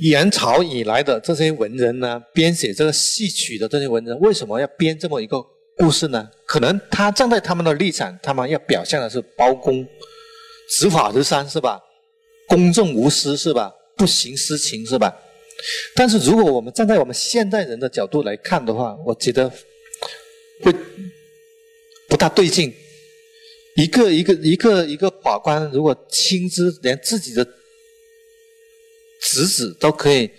元朝以来的这些文人呢，编写这个戏曲的这些文人，为什么要编这么一个故事呢？可能他站在他们的立场，他们要表现的是包公执法如山，是吧？公正无私，是吧？不徇私情，是吧？但是如果我们站在我们现代人的角度来看的话，我觉得会不大对劲。一个一个一个一个法官，如果亲自连自己的侄子都可以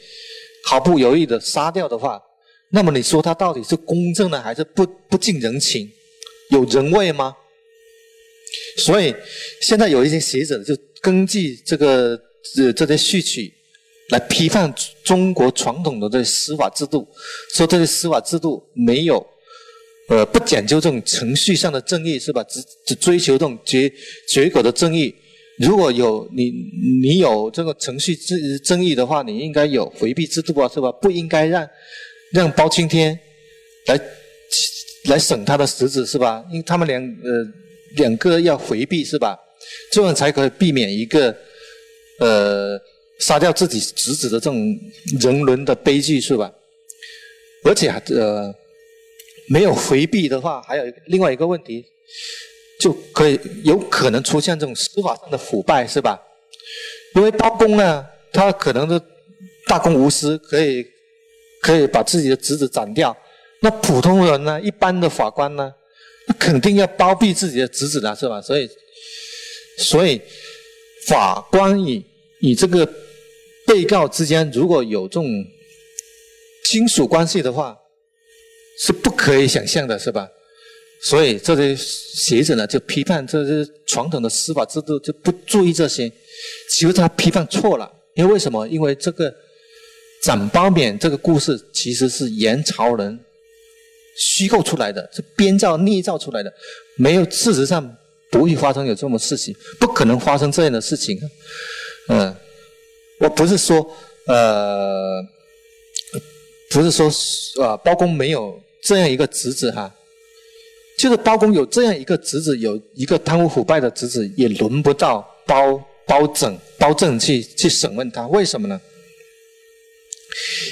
毫不犹豫的杀掉的话，那么你说他到底是公正呢，还是不不近人情，有人味吗？所以现在有一些学者就根据这个这这些序曲。来批判中国传统的这司法制度，说这些司法制度没有，呃，不讲究这种程序上的正义，是吧？只只追求这种结结果的正义。如果有你你有这个程序争争议的话，你应该有回避制度啊，是吧？不应该让让包青天来来审他的侄子，是吧？因为他们两呃两个要回避，是吧？这样才可以避免一个呃。杀掉自己侄子的这种人伦的悲剧是吧？而且呃，没有回避的话，还有另外一个问题，就可以有可能出现这种司法上的腐败是吧？因为包公呢，他可能是大公无私，可以可以把自己的侄子斩掉。那普通人呢，一般的法官呢，那肯定要包庇自己的侄子的是吧？所以，所以法官与与这个。被告之间如果有这种亲属关系的话，是不可以想象的，是吧？所以这些学者呢，就批判这些传统的司法制度就不注意这些。其实他批判错了，因为为什么？因为这个斩包勉这个故事其实是元朝人虚构出来的，是编造捏造出来的，没有事实上不会发生有这么事情，不可能发生这样的事情，嗯。我不是说，呃，不是说，啊，包公没有这样一个侄子哈，就是包公有这样一个侄子，有一个贪污腐败的侄子，也轮不到包包拯、包拯去去审问他，为什么呢？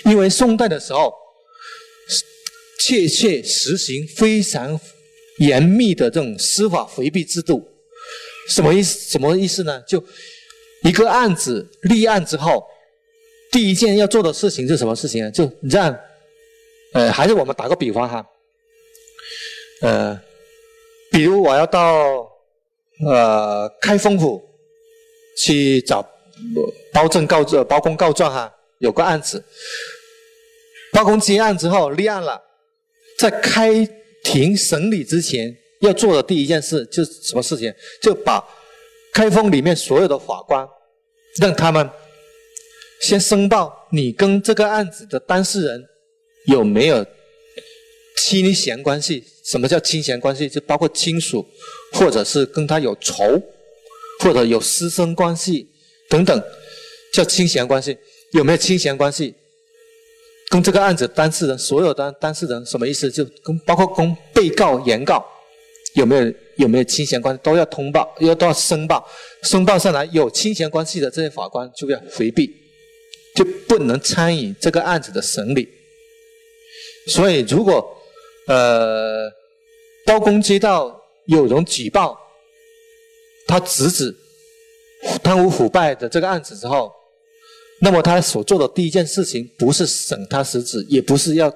因为宋代的时候，确切实行非常严密的这种司法回避制度，什么意思？什么意思呢？就。一个案子立案之后，第一件要做的事情是什么事情呢？就让，呃，还是我们打个比方哈，呃，比如我要到呃开封府去找包正告状、包公告状哈，有个案子，包公接案之后立案了，在开庭审理之前要做的第一件事就是什么事情？就把。开封里面所有的法官，让他们先申报你跟这个案子的当事人有没有亲贤关系？什么叫亲贤关系？就包括亲属，或者是跟他有仇，或者有师生关系等等，叫亲贤关系。有没有亲贤关系？跟这个案子当事人所有的当事人什么意思？就跟包括跟被告、原告有没有？有没有亲贤关系都要通报，要都要申报，申报上来有亲贤关系的这些法官就要回避，就不能参与这个案子的审理。所以，如果呃包公接到有人举报他侄子贪污腐败的这个案子之后，那么他所做的第一件事情不是审他侄子，也不是要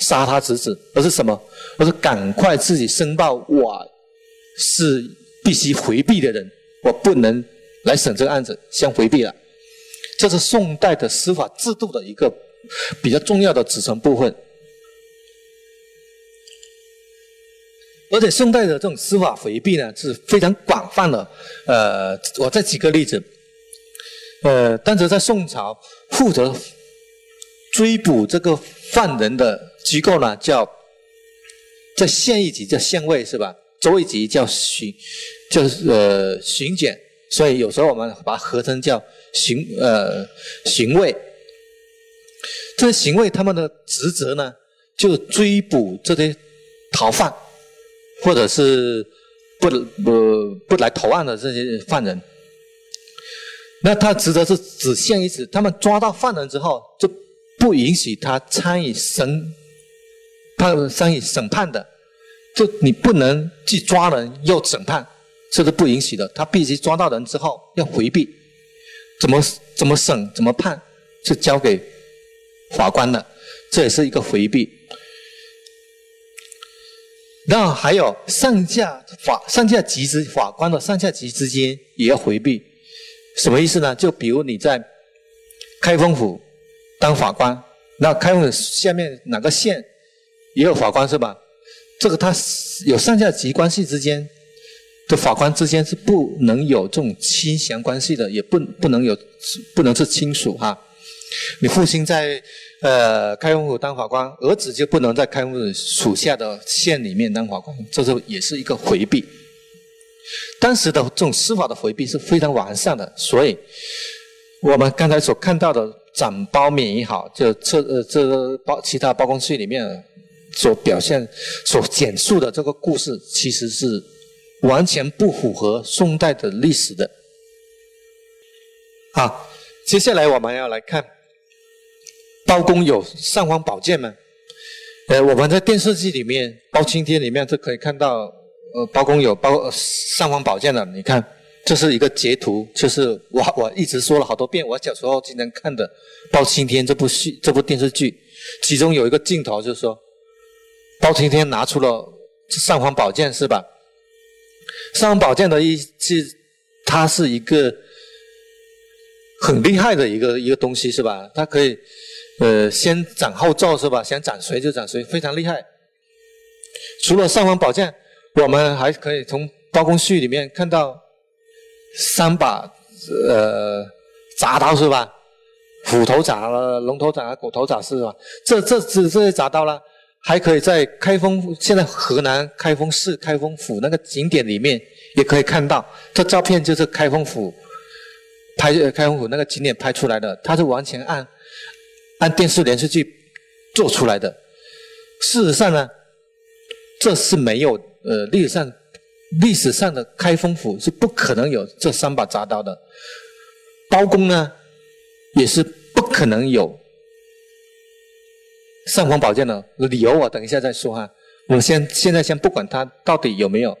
杀他侄子，而是什么？而是赶快自己申报我。是必须回避的人，我不能来审这个案子，先回避了。这是宋代的司法制度的一个比较重要的组成部分。而且宋代的这种司法回避呢是非常广泛的。呃，我再举个例子。呃，当时在宋朝负责追捕这个犯人的机构呢，叫在县一级叫县尉，是吧？州一级叫巡，就是呃巡检，所以有时候我们把它合成叫巡呃巡卫。这些巡卫他们的职责呢，就追捕这些逃犯，或者是不不不来投案的这些犯人。那他职责是只限于此，他们抓到犯人之后，就不允许他参与审判、参与审判的。就你不能既抓人又审判，这是不允许的。他必须抓到人之后要回避，怎么怎么审、怎么判，就交给法官了。这也是一个回避。那还有上下法、上下级之法官的上下级之间也要回避，什么意思呢？就比如你在开封府当法官，那开封府下面哪个县也有法官是吧？这个他有上下级关系之间的法官之间是不能有这种亲祥关系的，也不不能有不能是亲属哈。你父亲在呃开封府当法官，儿子就不能在开封府属下的县里面当法官，这是也是一个回避。当时的这种司法的回避是非常完善的，所以我们刚才所看到的斩包免也好，就这呃这包其他包公序里面。所表现、所简述的这个故事，其实是完全不符合宋代的历史的。好，接下来我们要来看包公有尚方宝剑吗？呃，我们在电视剧里面《包青天》里面就可以看到，呃，包公有包尚方宝剑的。你看，这是一个截图，就是我我一直说了好多遍，我小时候经常看的《包青天》这部戏、这部电视剧，其中有一个镜头就是说。包青天拿出了尚方宝剑，是吧？尚方宝剑的意思，它是一个很厉害的一个一个东西，是吧？它可以呃先斩后奏，是吧？想斩谁就斩谁，非常厉害。除了尚方宝剑，我们还可以从包公序里面看到三把呃铡刀，是吧？虎头铡了，龙头铡、狗头铡，是吧？这这这这些铡刀呢？还可以在开封，现在河南开封市开封府那个景点里面也可以看到，这照片就是开封府拍开封府那个景点拍出来的，它是完全按按电视连续剧做出来的。事实上呢，这是没有呃历史上历史上的开封府是不可能有这三把铡刀的，包公呢也是不可能有。尚方宝剑的理由我等一下再说哈，我们先现在先不管它到底有没有，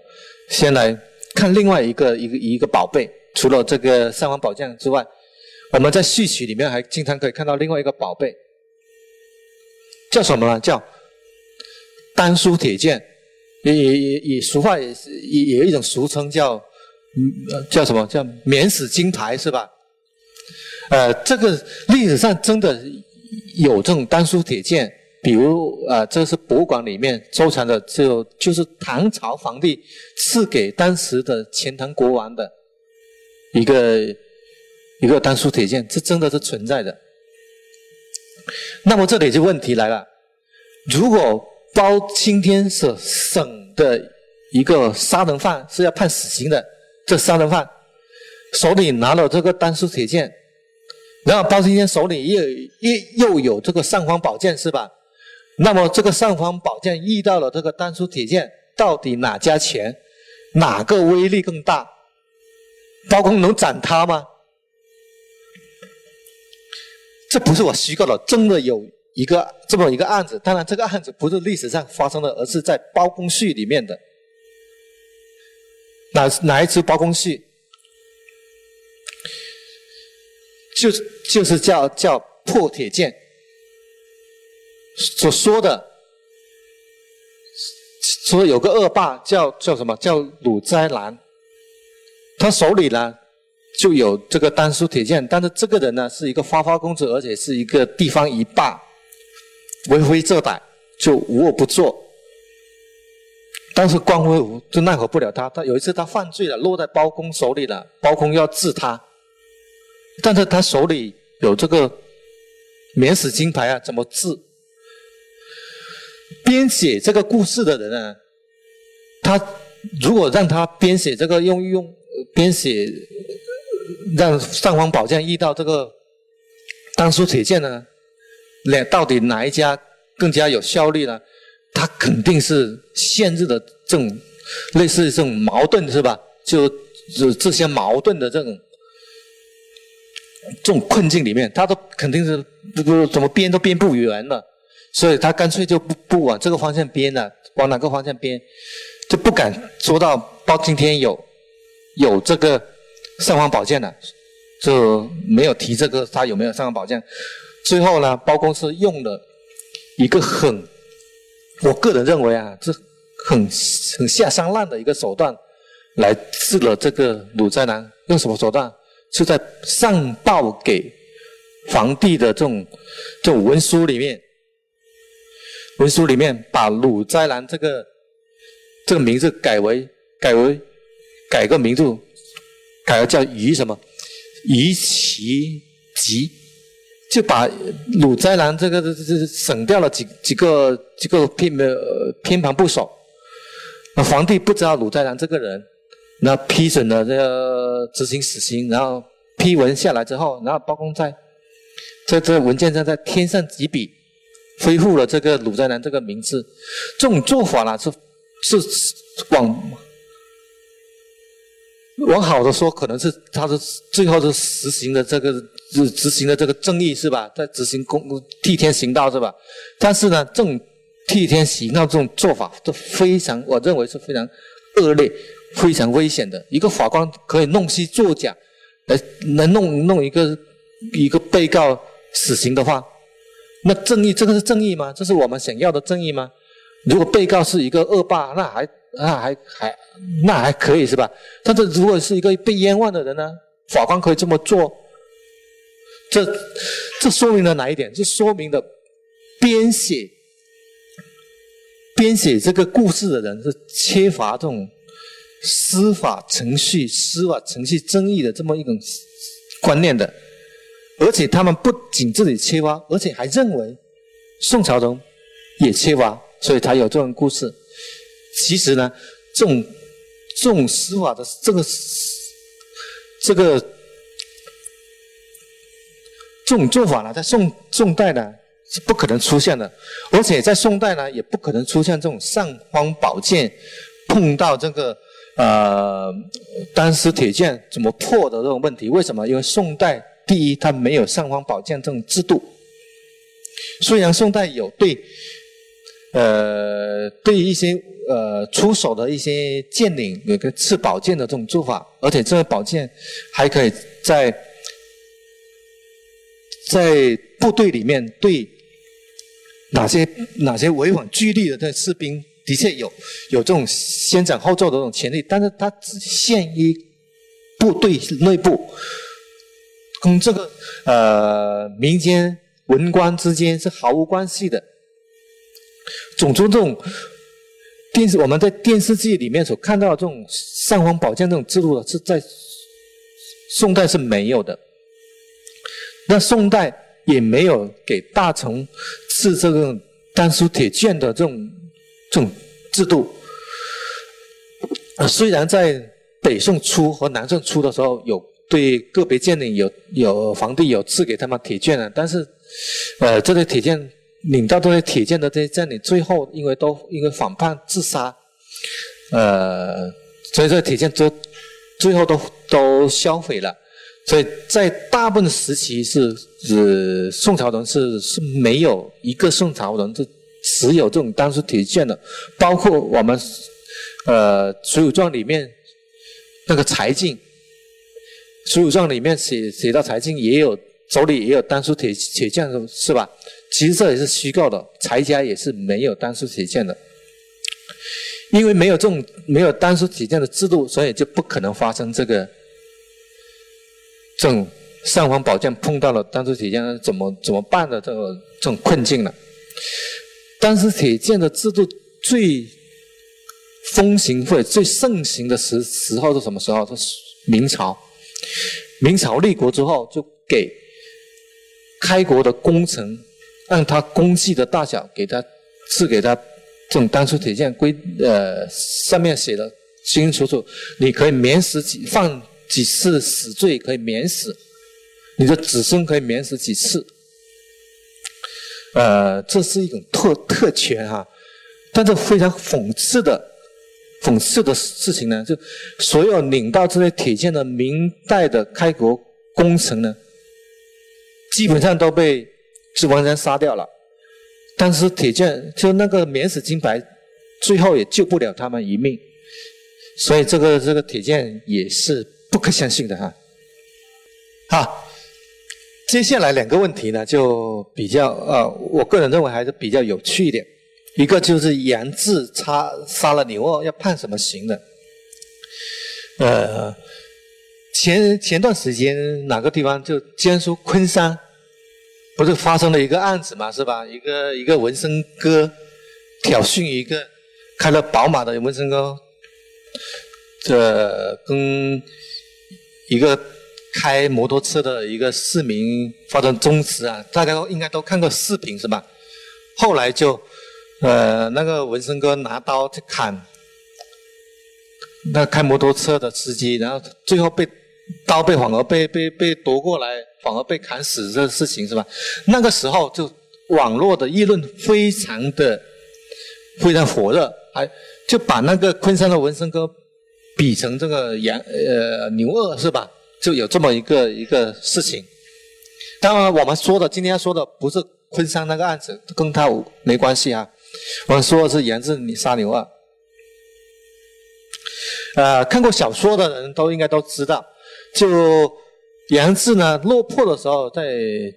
先来看另外一个一个一个宝贝，除了这个尚方宝剑之外，我们在序曲里面还经常可以看到另外一个宝贝，叫什么呢？叫丹书铁剑，也也也也俗话也是也有一种俗称叫嗯叫什么叫免死金牌是吧？呃，这个历史上真的。有这种丹书铁剑，比如啊，这是博物馆里面收藏的，就就是唐朝皇帝赐给当时的钱塘国王的一个一个丹书铁剑，这真的是存在的。那么这里就问题来了：如果包青天所审的一个杀人犯是要判死刑的，这杀人犯手里拿了这个丹书铁剑。然后包青天手里又又又有这个尚方宝剑是吧？那么这个尚方宝剑遇到了这个丹书铁剑，到底哪家强？哪个威力更大？包公能斩他吗？这不是我虚构的，真的有一个这么一个案子。当然，这个案子不是历史上发生的，而是在包公序里面的。哪哪一支包公序？就就是叫叫破铁剑所说的，说有个恶霸叫叫什么叫鲁斋兰，他手里呢就有这个丹书铁剑，但是这个人呢是一个花花公子，而且是一个地方一霸，为非作歹，就无恶不作。但是光辉武就奈何不了他，他有一次他犯罪了，落在包公手里了，包公要治他。但是他手里有这个免死金牌啊，怎么治？编写这个故事的人呢，他如果让他编写这个用用编写，让尚方宝剑遇到这个丹书铁剑呢，两到底哪一家更加有效率呢？他肯定是现日的这种类似这种矛盾是吧？就就这些矛盾的这种。这种困境里面，他都肯定是不不怎么编都编不圆了，所以他干脆就不不往这个方向编了，往哪个方向编，就不敢说到包青天有有这个尚方宝剑了，就没有提这个他有没有尚方宝剑。最后呢，包公是用了一个很，我个人认为啊，这很很下三滥的一个手段，来治了这个鲁斋郎。用什么手段？是在上报给皇帝的这种这种文书里面，文书里面把鲁斋郎这个这个名字改为改为改个名字，改了叫于什么？于其吉，就把鲁斋兰这个这这省掉了几几个几个偏呃偏旁部首，那皇帝不知道鲁斋兰这个人。那批准了这个执行死刑，然后批文下来之后，然后包公在在这文件上在添上几笔，恢复了这个鲁斋兰这个名字。这种做法呢，是是往往好的说，可能是他是最后是实行的这个执行的这个正义是吧？在执行公替天行道是吧？但是呢，这种替天行道这种做法，都非常我认为是非常恶劣。非常危险的一个法官可以弄虚作假，来来弄弄一个一个被告死刑的话，那正义这个是正义吗？这是我们想要的正义吗？如果被告是一个恶霸，那还那还还那还可以是吧？但是如果是一个被冤枉的人呢？法官可以这么做，这这说明了哪一点？这说明了编写编写这个故事的人是缺乏这种。司法程序、司法程序争议的这么一种观念的，而且他们不仅自己缺乏，而且还认为宋朝人也缺乏，所以才有这种故事。其实呢，这种这种司法的这个这个这种做法呢，在宋宋代呢是不可能出现的，而且在宋代呢也不可能出现这种尚方宝剑碰到这个。呃，单丝铁剑怎么破的这种问题？为什么？因为宋代第一，它没有尚方宝剑这种制度。虽然宋代有对，呃，对一些呃出手的一些剑领有个刺宝剑的这种做法，而且这个宝剑还可以在在部队里面对哪些哪些违反纪律的这士兵。的确有有这种先斩后奏的这种权利，但是它只限于部队内部，跟这个呃民间文官之间是毫无关系的。总之，这种电视我们在电视剧里面所看到的这种尚方宝剑这种制度呢，是在宋代是没有的。那宋代也没有给大臣赐这个丹书铁券的这种。这种制度，虽然在北宋初和南宋初的时候，有对个别将领有有皇帝有赐给他们铁券的，但是，呃，这些铁券领到这些铁券的这些将领，最后因为都因为反叛自杀，呃，所以这铁券都最后都都销毁了。所以在大部分时期是，是宋朝人是是没有一个宋朝人是。持有这种单书铁券的，包括我们呃《水浒传》里面那个柴进，《水浒传》里面写写到柴进也有手里也有单书铁铁券是吧？其实这也是虚构的，柴家也是没有单书铁券的，因为没有这种没有单书铁券的制度，所以就不可能发生这个这种尚方宝剑碰到了单书铁券怎么怎么办的这个这种困境了。但是铁剑的制度最风行或者最盛行的时时候是什么时候？是明朝。明朝立国之后，就给开国的功臣，按他功绩的大小，给他赐给他这种单书铁剑，规呃上面写的清清楚楚，你可以免死几犯几次死罪可以免死，你的子孙可以免死几次。呃，这是一种特特权哈，但是非常讽刺的，讽刺的事情呢，就所有领到这些铁剑的明代的开国功臣呢，基本上都被是完全杀掉了。但是铁剑就那个免死金牌，最后也救不了他们一命。所以这个这个铁剑也是不可相信的哈。好，接下来两个问题呢，就比较呃，我个人认为还是比较有趣一点。一个就是杨志杀杀了牛二要判什么刑的？呃，前前段时间哪个地方就江苏昆山，不是发生了一个案子嘛，是吧？一个一个纹身哥挑衅一个开了宝马的纹身哥。这跟一个开摩托车的一个市民发生争执啊，大家都应该都看过视频是吧？后来就呃那个纹身哥拿刀去砍那开摩托车的司机，然后最后被刀被反而被被被夺过来，反而被砍死这个事情是吧？那个时候就网络的议论非常的非常火热，还。就把那个昆山的纹身哥比成这个羊呃牛二是吧？就有这么一个一个事情。当然，我们说的今天说的不是昆山那个案子，跟他没关系啊。我们说的是杨志你杀牛二。呃，看过小说的人都应该都知道，就杨志呢落魄的时候，在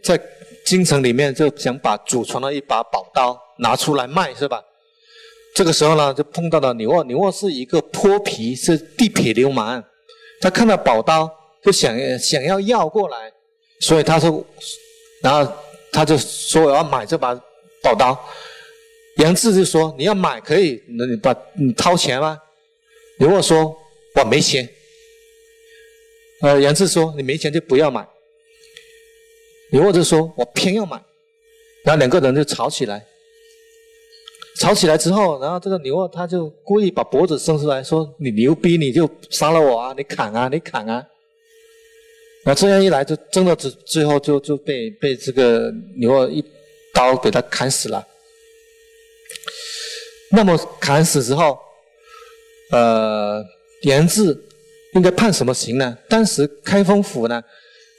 在京城里面就想把祖传的一把宝刀拿出来卖，是吧？这个时候呢，就碰到了牛二。牛二是一个泼皮，是地痞流氓。他看到宝刀，就想想要要过来，所以他说，然后他就说我要买这把宝刀。杨志就说你要买可以，那你把你掏钱吗？牛二说我没钱。呃，杨志说你没钱就不要买。牛二就说我偏要买，然后两个人就吵起来。吵起来之后，然后这个牛二他就故意把脖子伸出来说：“你牛逼，你就杀了我啊！你砍啊，你砍啊！”那这样一来，就真的最最后就就被被这个牛二一刀给他砍死了。那么砍死之后，呃，杨志应该判什么刑呢？当时开封府呢，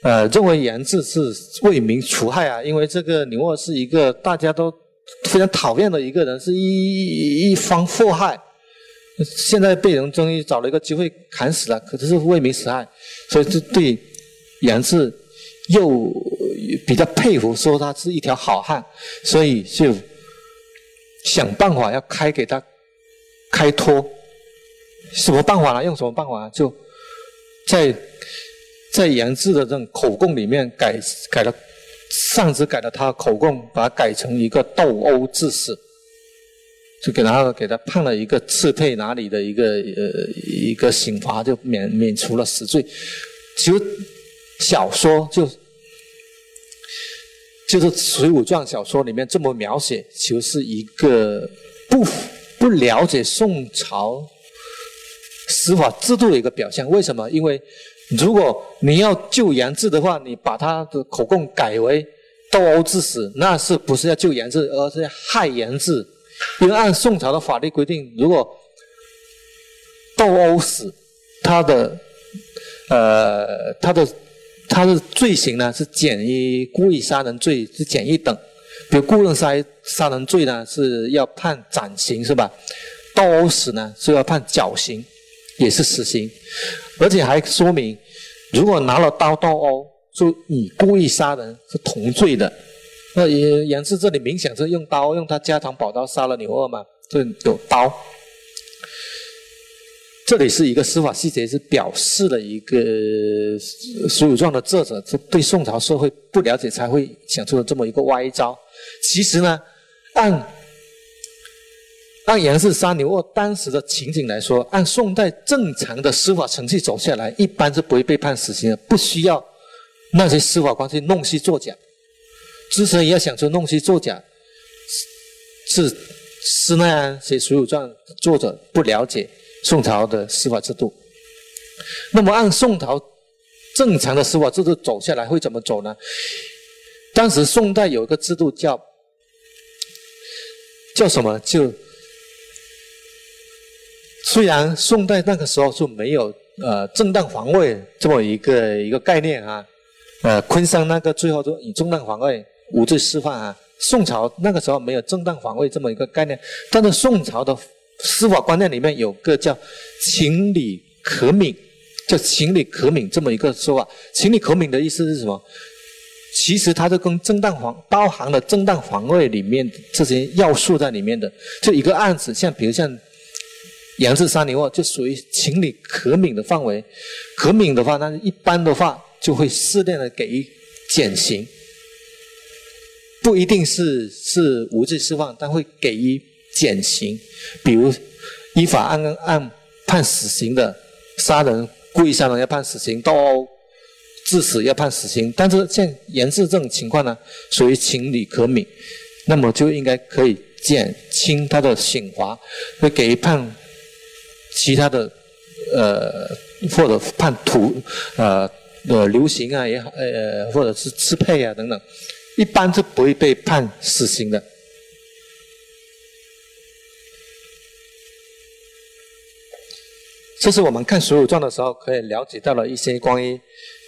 呃，认为杨志是为民除害啊，因为这个牛二是一个大家都。非常讨厌的一个人，是一一方祸害。现在被人终于找了一个机会砍死了，可是是为民除害，所以这对杨志又比较佩服，说他是一条好汉，所以就想办法要开给他开脱。什么办法呢？用什么办法呢？就在在杨志的这种口供里面改改了。上司改了他口供，把它改成一个斗殴致死，就给他给他判了一个刺配哪里的一个呃一个刑罚，就免免除了死罪。其实小说就就是《水浒传》小说里面这么描写，其实是一个不不了解宋朝司法制度的一个表现。为什么？因为如果你要救杨志的话，你把他的口供改为斗殴致死，那是不是要救杨志，而是要害杨志？因为按宋朝的法律规定，如果斗殴死，他的呃他的他的罪行呢是减于故意杀人罪是减一等，比如故意杀杀人罪呢是要判斩刑是吧？斗殴死呢是要判绞刑，也是死刑。而且还说明，如果拿了刀斗殴，就与故意杀人是同罪的。那也杨志这里明显是用刀，用他家常宝刀杀了牛二嘛，这有刀。这里是一个司法细节，是表示了一个《水浒传》的作者是对宋朝社会不了解，才会想出了这么一个歪招。其实呢，按按杨氏杀牛二当时的情景来说，按宋代正常的司法程序走下来，一般是不会被判死刑的，不需要那些司法官去弄虚作假。之所以要想出弄虚作假，是是那样写《水浒传》作者不了解宋朝的司法制度。那么按宋朝正常的司法制度走下来会怎么走呢？当时宋代有一个制度叫叫什么？就虽然宋代那个时候就没有呃正当防卫这么一个一个概念啊，呃，昆山那个最后就以正当防卫无罪释放啊。宋朝那个时候没有正当防卫这么一个概念，但是宋朝的司法观念里面有个叫情理可悯，叫情理可悯这么一个说法。情理可悯的意思是什么？其实它就跟正当防包含了正当防卫里面这些要素在里面的。就一个案子，像比如像杨氏三年案，就属于情理可悯的范围。可悯的话，那一般的话就会适量的给予减刑。不一定是是无罪释放，但会给予减刑，比如依法按按判死刑的杀人故意杀人要判死刑，斗殴致死要判死刑。但是像严氏这种情况呢，属于情理可悯，那么就应该可以减轻他的刑罚，会给予判其他的呃或者判徒呃呃流刑啊也好呃或者是支配啊等等。一般是不会被判死刑的。这是我们看《水浒传》的时候可以了解到了一些关于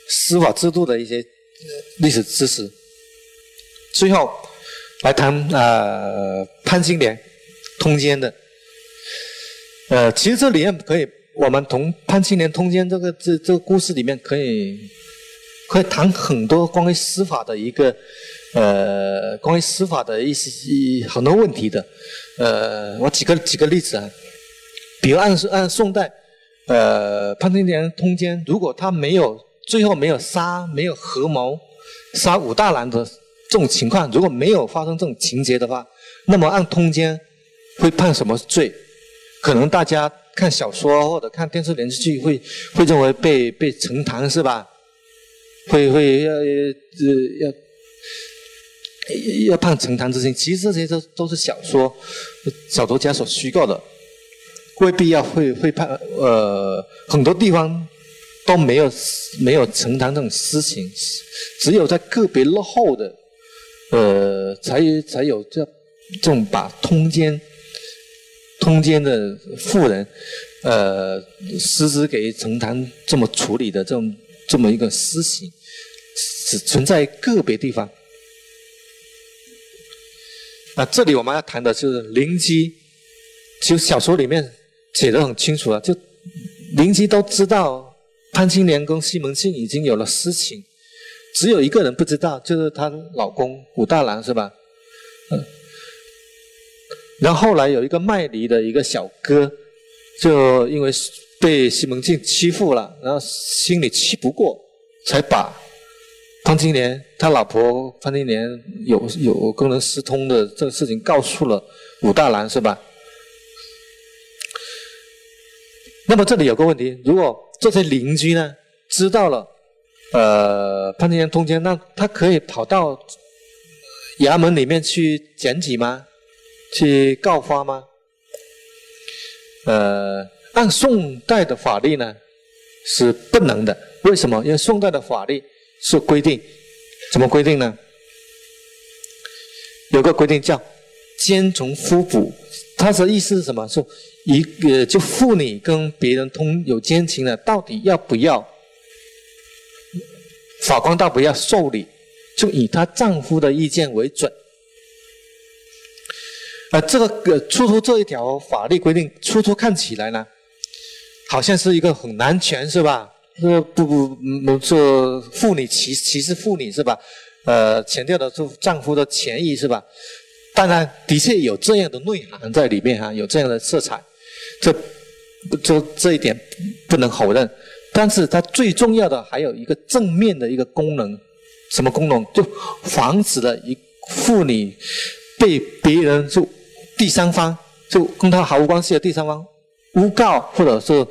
司法制度的一些历史知识。最后来谈呃潘金莲通奸的。呃，其实这里面可以，我们从潘金莲通奸这个这这个故事里面可以可以谈很多关于司法的一个。呃，关于司法的一些很多问题的，呃，我举个举个例子啊，比如按按宋代，呃，潘金莲通奸，如果他没有最后没有杀，没有合谋杀武大郎的这种情况，如果没有发生这种情节的话，那么按通奸会判什么罪？可能大家看小说或者看电视连续剧会会认为被被沉塘是吧？会会要呃要。要判陈塘之刑，其实这些都都是小说小说家所虚构的，未必要会会判。呃，很多地方都没有没有陈塘这种私刑，只有在个别落后的，呃，才才有这这种把通奸通奸的妇人，呃，私自给陈塘这么处理的这种这么一个私刑，只存在个别地方。那这里我们要谈的就是灵机，就小说里面写的很清楚了，就灵机都知道潘金莲跟西门庆已经有了私情，只有一个人不知道，就是她老公武大郎是吧？嗯，然后后来有一个卖梨的一个小哥，就因为被西门庆欺负了，然后心里气不过，才把。潘金莲，他老婆潘金莲有有跟人私通的这个事情，告诉了武大郎，是吧？那么这里有个问题，如果这些邻居呢知道了，呃，潘金莲通奸，那他可以跑到衙门里面去检举吗？去告发吗？呃，按宋代的法律呢是不能的，为什么？因为宋代的法律。是规定，怎么规定呢？有个规定叫“奸从夫补”，它的意思是什么？是一个就妇女跟别人通有奸情的，到底要不要？法官倒不要受理，就以她丈夫的意见为准。啊，这个初初这一条法律规定，初初看起来呢，好像是一个很难全，是吧？这不不，嗯，这妇女歧歧视妇女是吧？呃，强调的是丈夫的权益是吧？当然，的确有这样的内涵在里面哈，有这样的色彩，这这这一点不能否认。但是它最重要的还有一个正面的一个功能，什么功能？就防止了一妇女被别人就第三方就跟他毫无关系的第三方诬告，或者是。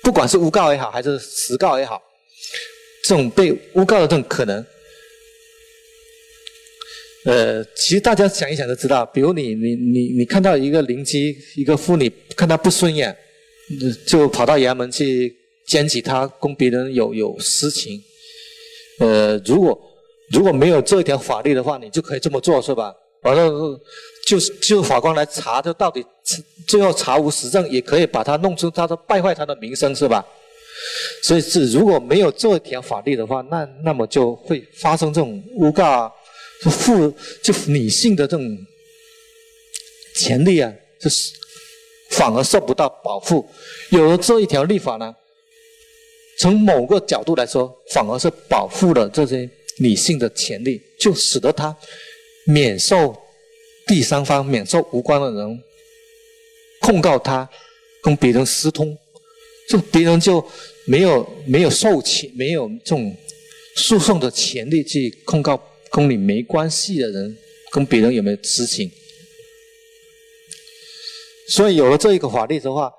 不管是诬告也好，还是实告也好，这种被诬告的这种可能，呃，其实大家想一想就知道。比如你你你你看到一个邻居一个妇女看他不顺眼，就跑到衙门去检举他跟别人有有私情，呃，如果如果没有这条法律的话，你就可以这么做是吧？完了。就就法官来查，就到底最后查无实证，也可以把他弄出他的败坏他的名声，是吧？所以是如果没有这一条法律的话，那那么就会发生这种诬告啊，就妇就女性的这种权利啊，就是反而受不到保护。有了这一条立法呢，从某个角度来说，反而是保护了这些女性的权利，就使得她免受第三方、免受无关的人控告他跟别人私通，就别人就没有没有授权，没有这种诉讼的权利去控告跟你没关系的人，跟别人有没有私情。所以有了这一个法律的话，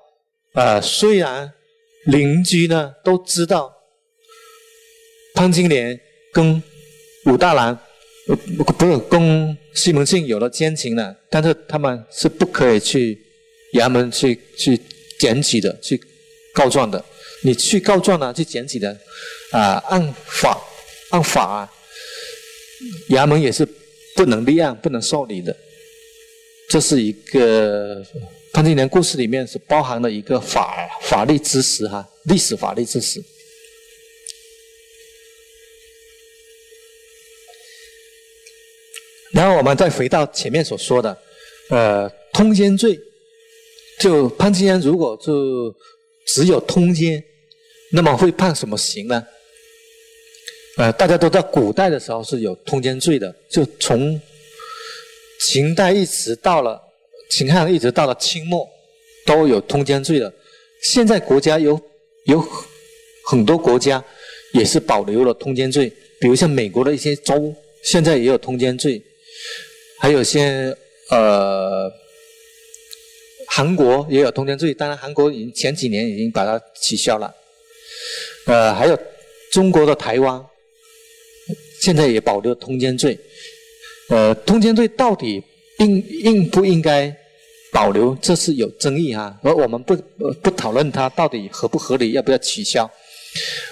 呃，虽然邻居呢都知道潘金莲跟武大郎，呃，不是跟西门庆有了奸情了，但是他们是不可以去衙门去去检举的，去告状的。你去告状呢，去检举的，啊，按法按法啊，衙门也是不能立案、不能受理的。这是一个。潘金莲故事里面是包含了一个法法律知识哈，历史法律知识。然后我们再回到前面所说的，呃，通奸罪，就潘金莲如果就只有通奸，那么会判什么刑呢？呃，大家都在古代的时候是有通奸罪的，就从秦代一直到了。秦汉一直到了清末，都有通奸罪的。现在国家有有很多国家也是保留了通奸罪，比如像美国的一些州，现在也有通奸罪。还有些呃，韩国也有通奸罪，当然韩国已经前几年已经把它取消了。呃，还有中国的台湾，现在也保留通奸罪。呃，通奸罪到底应应不应该？保留这是有争议哈，而我们不不讨论它到底合不合理，要不要取消，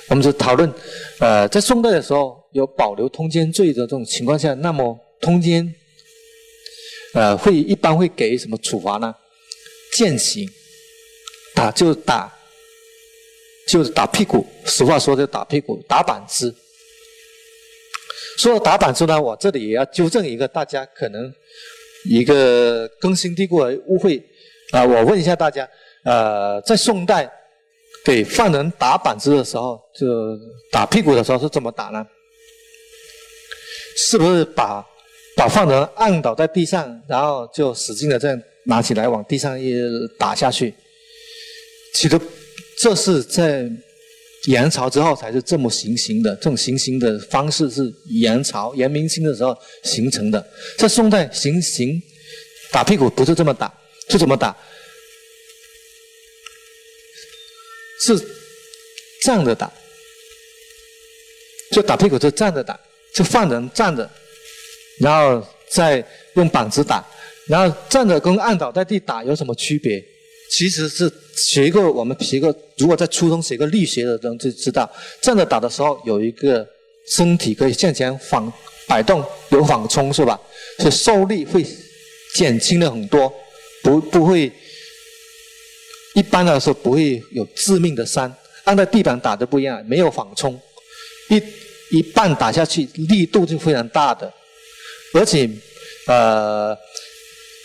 我们就讨论，呃，在宋代的时候有保留通奸罪的这种情况下，那么通奸，呃，会一般会给什么处罚呢？践行，打就打，就是打屁股，俗话说就打屁股，打板子。说到打板子呢，我这里也要纠正一个大家可能。一个根深蒂固的误会啊！我问一下大家，呃，在宋代给犯人打板子的时候，就打屁股的时候是怎么打呢？是不是把把犯人按倒在地上，然后就使劲的这样拿起来往地上一打下去？其实这是在。元朝之后才是这么行刑的，这种行刑的方式是元朝、元明清的时候形成的。在宋代行刑打屁股不是这么打，是怎么打？是站着打，就打屁股就站着打，就犯人站着，然后再用板子打，然后站着跟按倒在地打有什么区别？其实是学过，我们学过。如果在初中学过力学的人就知道，站着打的时候有一个身体可以向前反摆动，有缓冲是吧？所以受力会减轻了很多，不不会一般来说不会有致命的伤。按在地板打的不一样，没有缓冲，一一半打下去力度就非常大的，而且呃，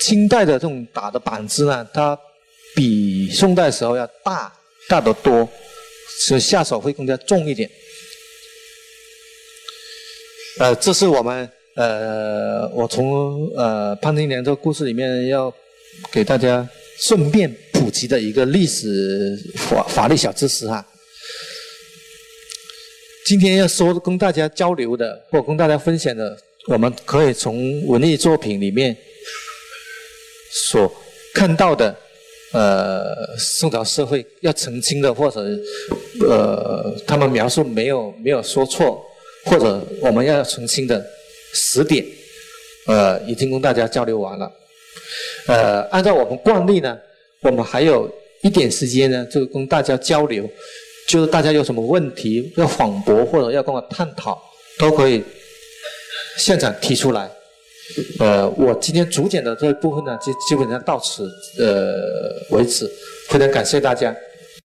清代的这种打的板子呢，它。比宋代时候要大大得多，所以下手会更加重一点。呃，这是我们呃，我从呃潘金莲这个故事里面要给大家顺便普及的一个历史法法律小知识哈。今天要说跟大家交流的或跟大家分享的，我们可以从文艺作品里面所看到的。呃，宋朝社会要澄清的，或者呃，他们描述没有没有说错，或者我们要澄清的十点，呃，已经跟大家交流完了。呃，按照我们惯例呢，我们还有一点时间呢，就跟大家交流，就是大家有什么问题要反驳或者要跟我探讨，都可以现场提出来。呃，我今天主讲的这一部分呢，就基本上到此呃为止，非常感谢大家。